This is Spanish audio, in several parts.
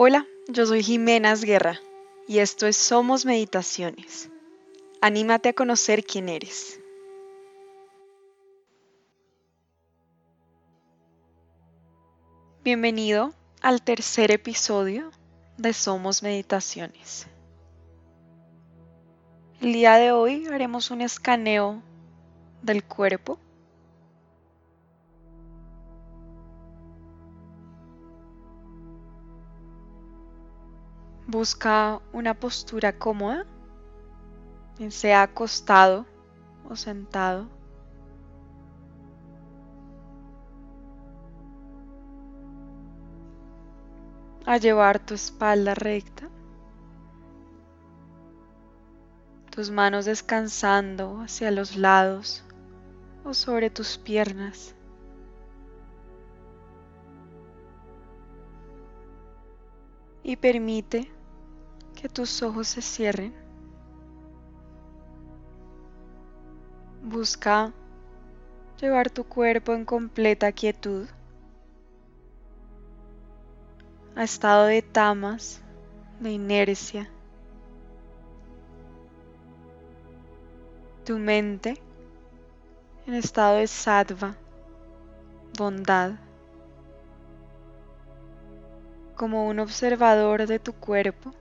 Hola, yo soy Jimenas Guerra y esto es Somos Meditaciones. Anímate a conocer quién eres. Bienvenido al tercer episodio de Somos Meditaciones. El día de hoy haremos un escaneo del cuerpo Busca una postura cómoda, sea acostado o sentado. A llevar tu espalda recta, tus manos descansando hacia los lados o sobre tus piernas. Y permite que tus ojos se cierren. Busca llevar tu cuerpo en completa quietud a estado de tamas, de inercia. Tu mente en estado de sattva, bondad, como un observador de tu cuerpo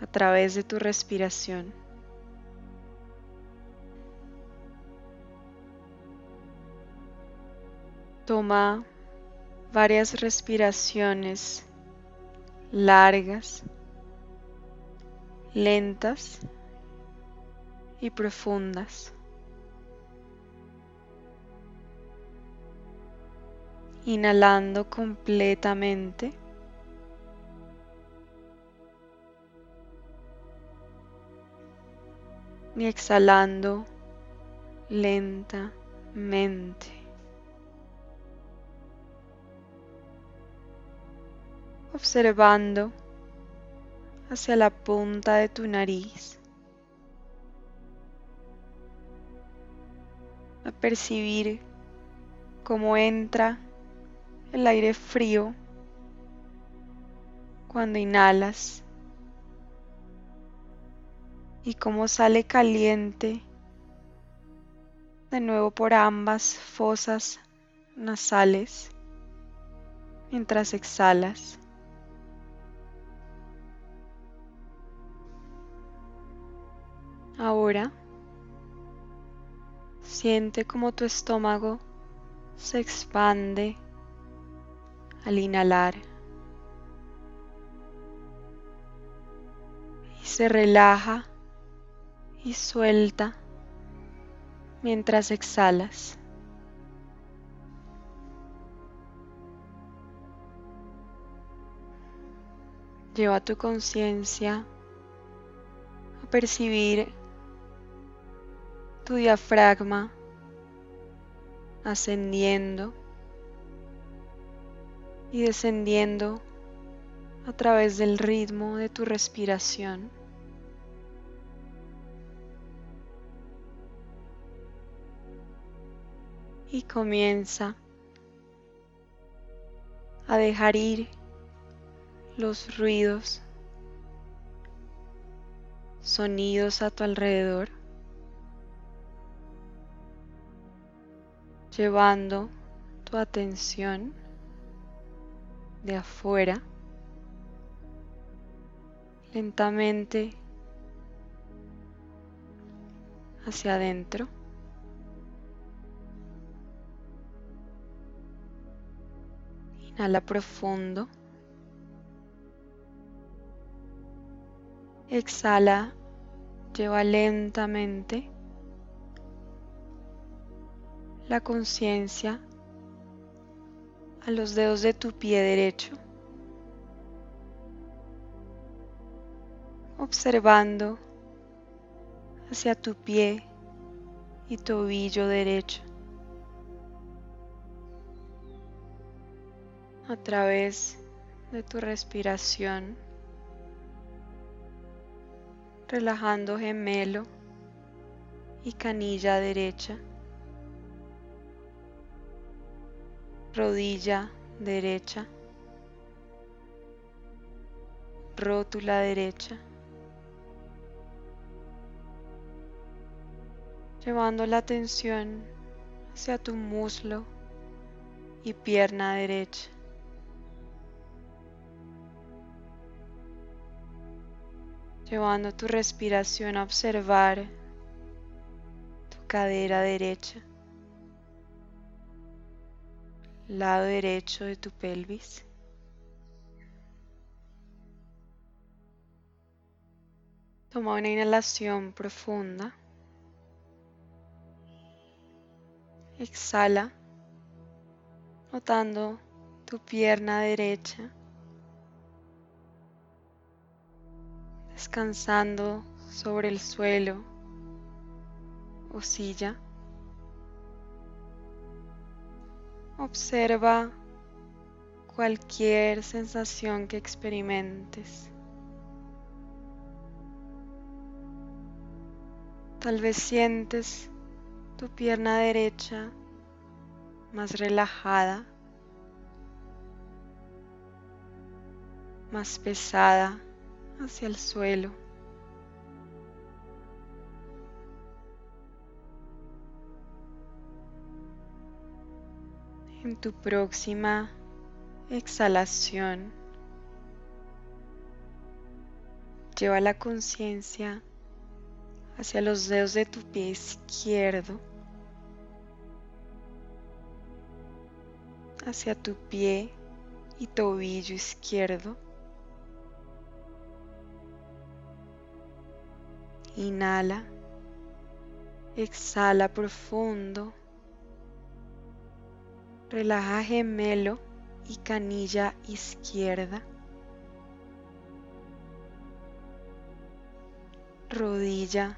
a través de tu respiración. Toma varias respiraciones largas, lentas y profundas. Inhalando completamente. Y exhalando lentamente. Observando hacia la punta de tu nariz. A percibir cómo entra el aire frío cuando inhalas y cómo sale caliente de nuevo por ambas fosas nasales mientras exhalas. Ahora siente como tu estómago se expande al inhalar y se relaja y suelta mientras exhalas. Lleva tu conciencia a percibir tu diafragma ascendiendo y descendiendo a través del ritmo de tu respiración. Y comienza a dejar ir los ruidos, sonidos a tu alrededor, llevando tu atención de afuera lentamente hacia adentro. Inhala profundo. Exhala, lleva lentamente la conciencia a los dedos de tu pie derecho, observando hacia tu pie y tobillo derecho. A través de tu respiración, relajando gemelo y canilla derecha, rodilla derecha, rótula derecha, llevando la atención hacia tu muslo y pierna derecha. Llevando tu respiración a observar tu cadera derecha, lado derecho de tu pelvis. Toma una inhalación profunda. Exhala, notando tu pierna derecha, descansando sobre el suelo o silla. Observa cualquier sensación que experimentes. Tal vez sientes tu pierna derecha más relajada, más pesada hacia el suelo. En tu próxima exhalación, lleva la conciencia hacia los dedos de tu pie izquierdo, hacia tu pie y tobillo izquierdo. Inhala, exhala profundo, relaja gemelo y canilla izquierda. rodilla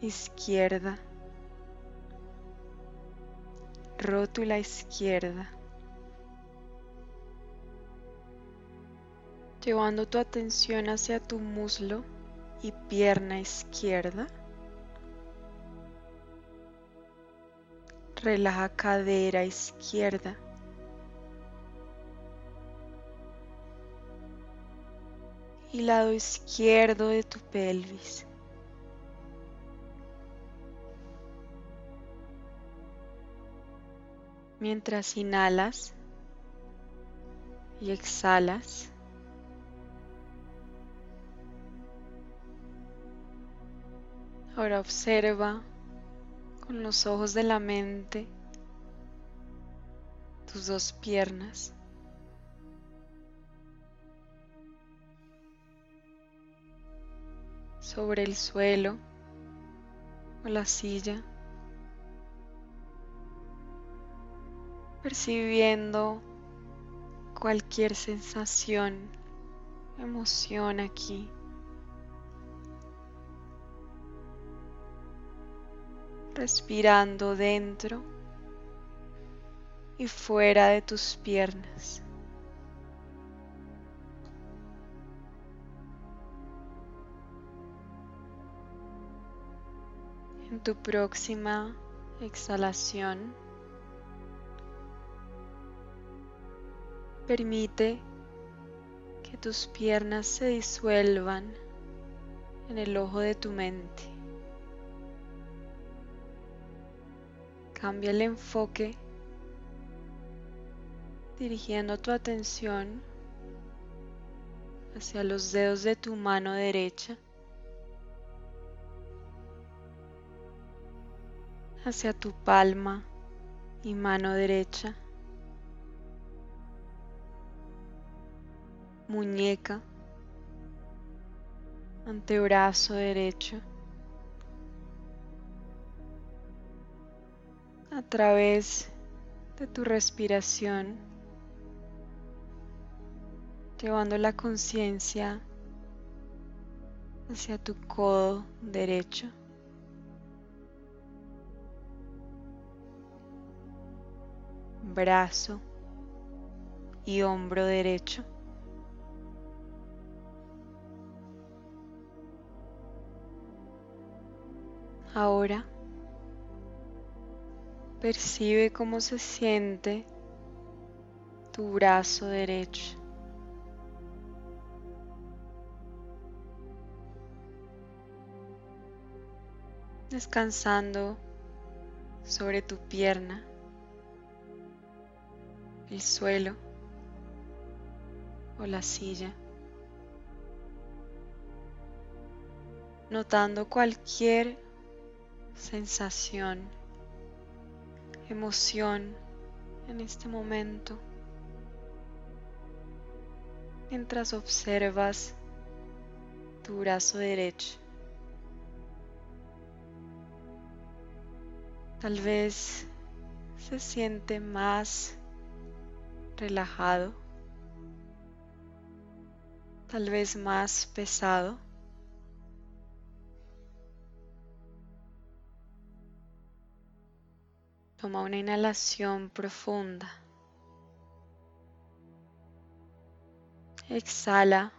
izquierda, rótula izquierda, llevando tu atención hacia tu muslo y pierna izquierda. Relaja cadera izquierda. Y lado izquierdo de tu pelvis. mientras inhalas y exhalas. Ahora observa con los ojos de la mente tus dos piernas. sobre el suelo o la silla. percibiendo cualquier sensación, emoción aquí. Respirando dentro y fuera de tus piernas. En tu próxima exhalación, Permite que tus piernas se disuelvan en el ojo de tu mente. Cambia el enfoque dirigiendo tu atención hacia los dedos de tu mano derecha, hacia tu palma y mano derecha. muñeca, antebrazo derecho, través de tu respiración, llevando la conciencia hacia tu codo derecho. brazo y hombro derecho. Ahora Percibe cómo se siente tu brazo derecho. Descansando sobre tu pierna, el suelo o la silla. Notando cualquier sensación emoción en este momento, mientras observas tu brazo derecho. Tal vez se siente más relajado, tal vez más pesado. Toma una inhalación profunda. Exhala.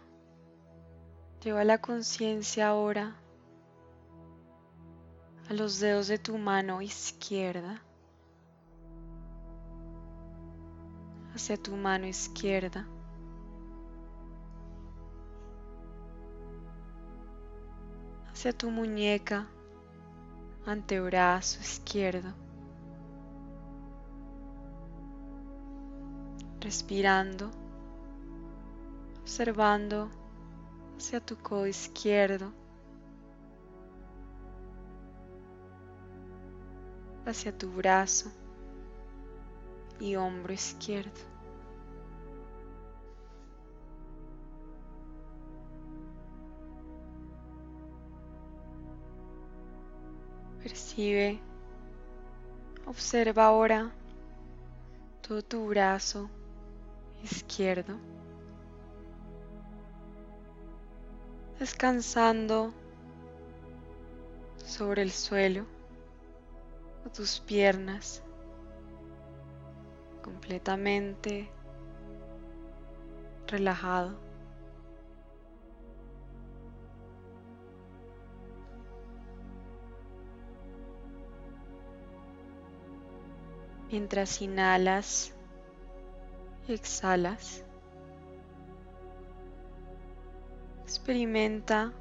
Lleva la conciencia ahora a los dedos de tu mano izquierda, hacia tu mano izquierda. hacia tu muñeca, antebrazo izquierdo. Respirando, observando hacia tu codo izquierdo. hacia tu brazo y hombro izquierdo. Percibe, observa ahora todo tu brazo izquierdo, descansando sobre el suelo tus piernas completamente relajado. Mientras inhalas exhalas, experimenta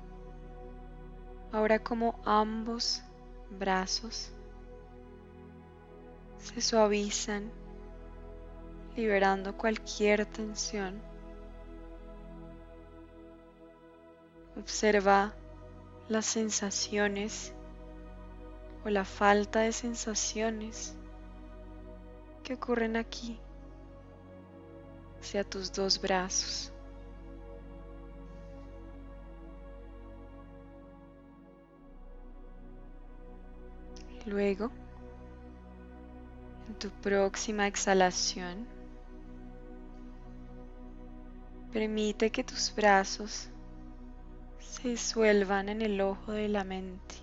ahora como ambos brazos se suavizan, liberando cualquier tensión. Observa las sensaciones o la falta de sensaciones que ocurren aquí hacia tus dos brazos. Luego, en tu próxima exhalación, permite que tus brazos se disuelvan en el ojo de la mente.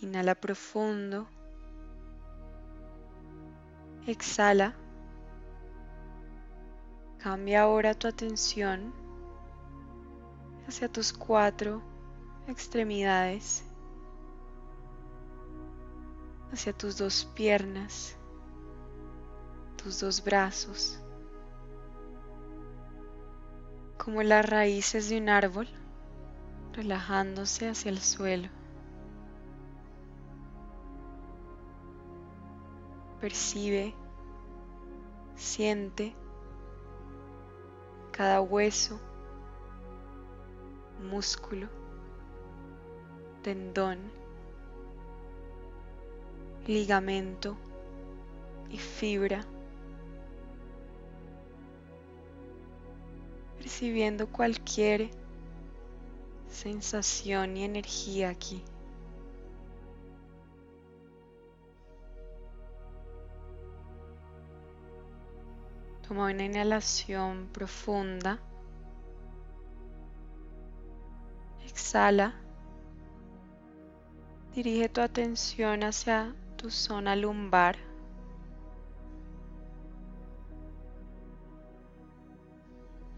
Inhala profundo. Exhala. Cambia ahora tu atención hacia tus cuatro extremidades hacia tus dos piernas, tus dos brazos, como las raíces de un árbol relajándose hacia el suelo. Percibe, siente cada hueso, músculo, tendón, ligamento y fibra, percibiendo cualquier sensación y energía aquí. Toma una inhalación profunda. Exhala. Dirige tu atención hacia tu zona lumbar.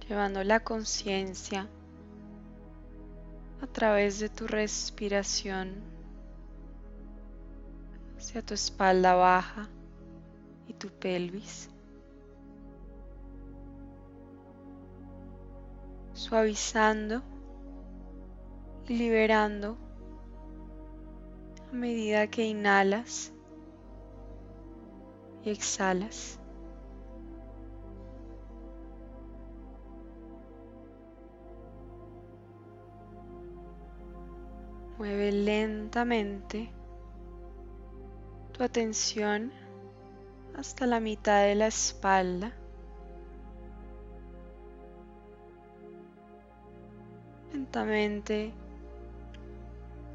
Llevando la conciencia a través de tu respiración hacia tu espalda baja y tu pelvis. Suavizando y liberando a medida que inhalas y exhalas. Mueve lentamente tu atención hasta la mitad de la espalda.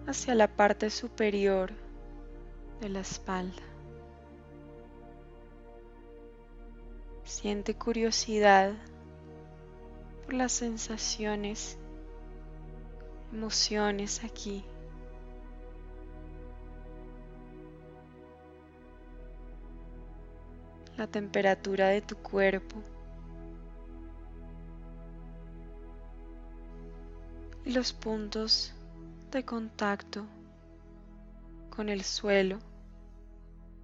Hacia la parte superior de la espalda. Siente curiosidad por las sensaciones, emociones aquí. la temperatura de tu cuerpo y los puntos de contacto con el suelo,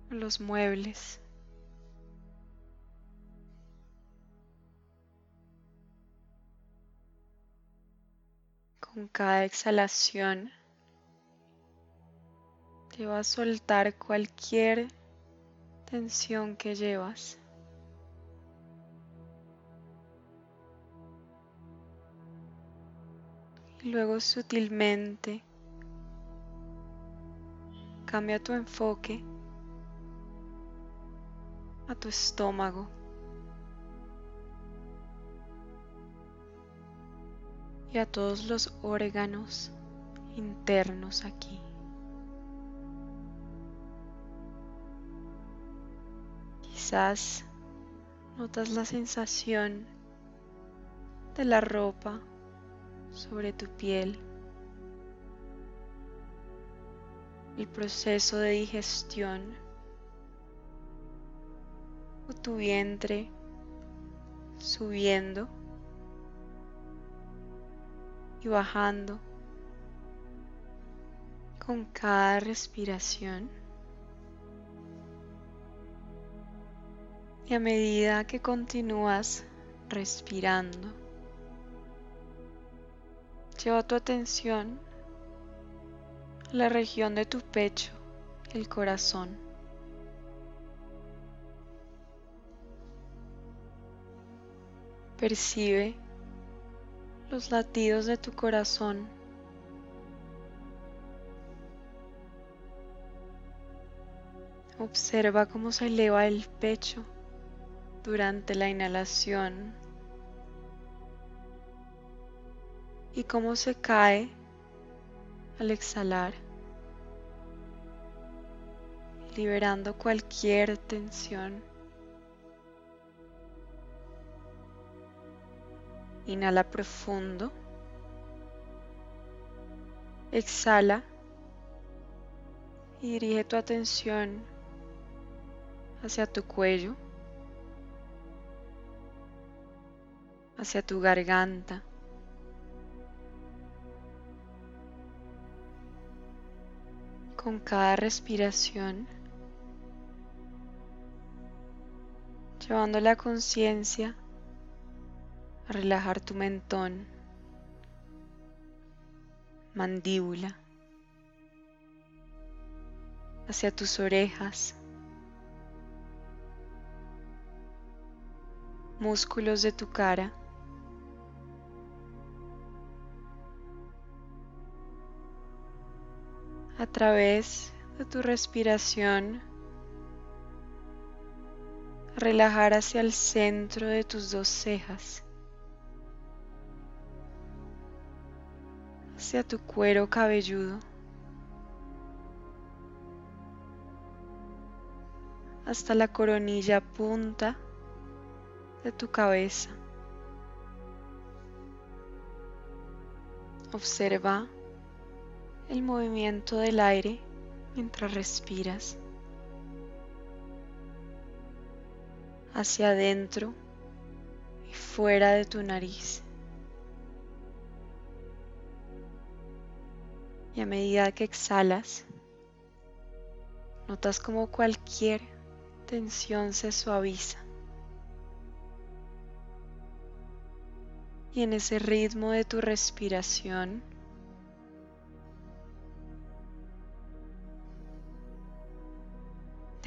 los muebles. Con cada exhalación te va a soltar cualquier tensión que llevas. Luego sutilmente cambia tu enfoque a tu estómago. y a todos los órganos internos aquí. Quizás notas la sensación de la ropa sobre tu piel, el proceso de digestión o tu vientre subiendo y bajando con cada respiración. Y a medida que continúas respirando, lleva tu atención a la región de tu pecho, el corazón. Percibe los latidos de tu corazón. Observa cómo se eleva el pecho durante la inhalación y cómo se cae al exhalar, liberando cualquier tensión. Inhala profundo. Exhala y dirige tu atención hacia tu cuello. hacia tu garganta. Con cada respiración, llevando la conciencia a relajar tu mentón, mandíbula, hacia tus orejas, músculos de tu cara. A través de tu respiración, relajar hacia el centro de tus dos cejas, hacia tu cuero cabelludo, hasta la coronilla punta de tu cabeza. Observa el movimiento del aire mientras respiras hacia adentro y fuera de tu nariz. Y a medida que exhalas, notas como cualquier tensión se suaviza. Y en ese ritmo de tu respiración,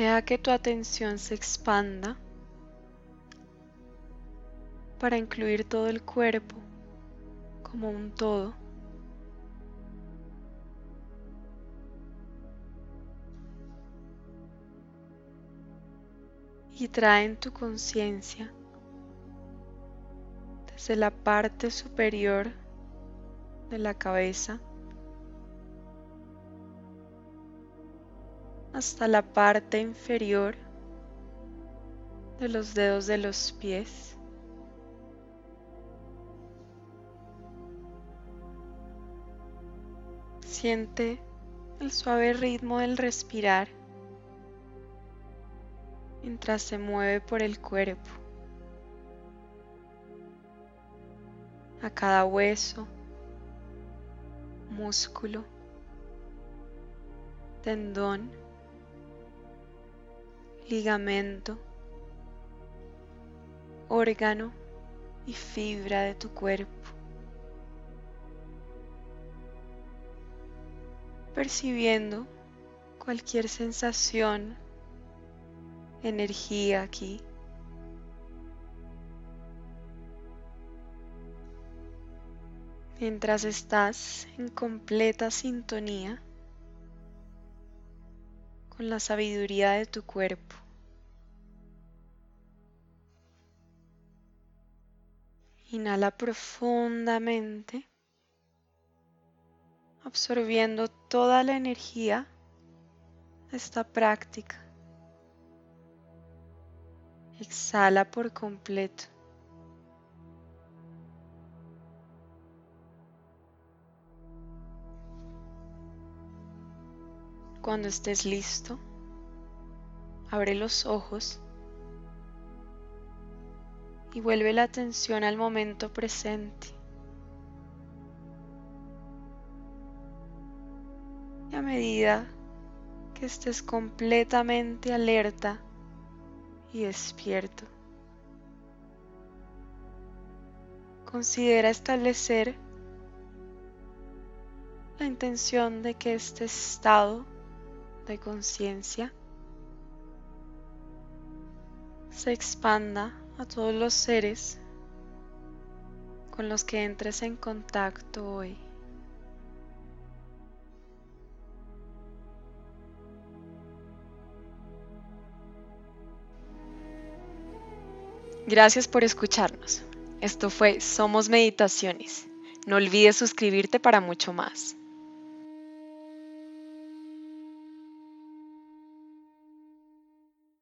Deja que tu atención se expanda para incluir todo el cuerpo como un todo. Y trae en tu conciencia desde la parte superior de la cabeza hasta la parte inferior de los dedos de los pies. Siente el suave ritmo del respirar mientras se mueve por el cuerpo. A cada hueso, músculo, tendón ligamento, órgano y fibra de tu cuerpo. Percibiendo cualquier sensación, energía aquí. Mientras estás en completa sintonía con la sabiduría de tu cuerpo. Inhala profundamente, absorbiendo toda la energía de esta práctica. Exhala por completo. Cuando estés listo, abre los ojos y vuelve la atención al momento presente. Y a medida que estés completamente alerta y despierto, considera establecer la intención de que este estado de conciencia se expanda a todos los seres con los que entres en contacto hoy. Gracias por escucharnos. Esto fue Somos Meditaciones. No olvides suscribirte para mucho más.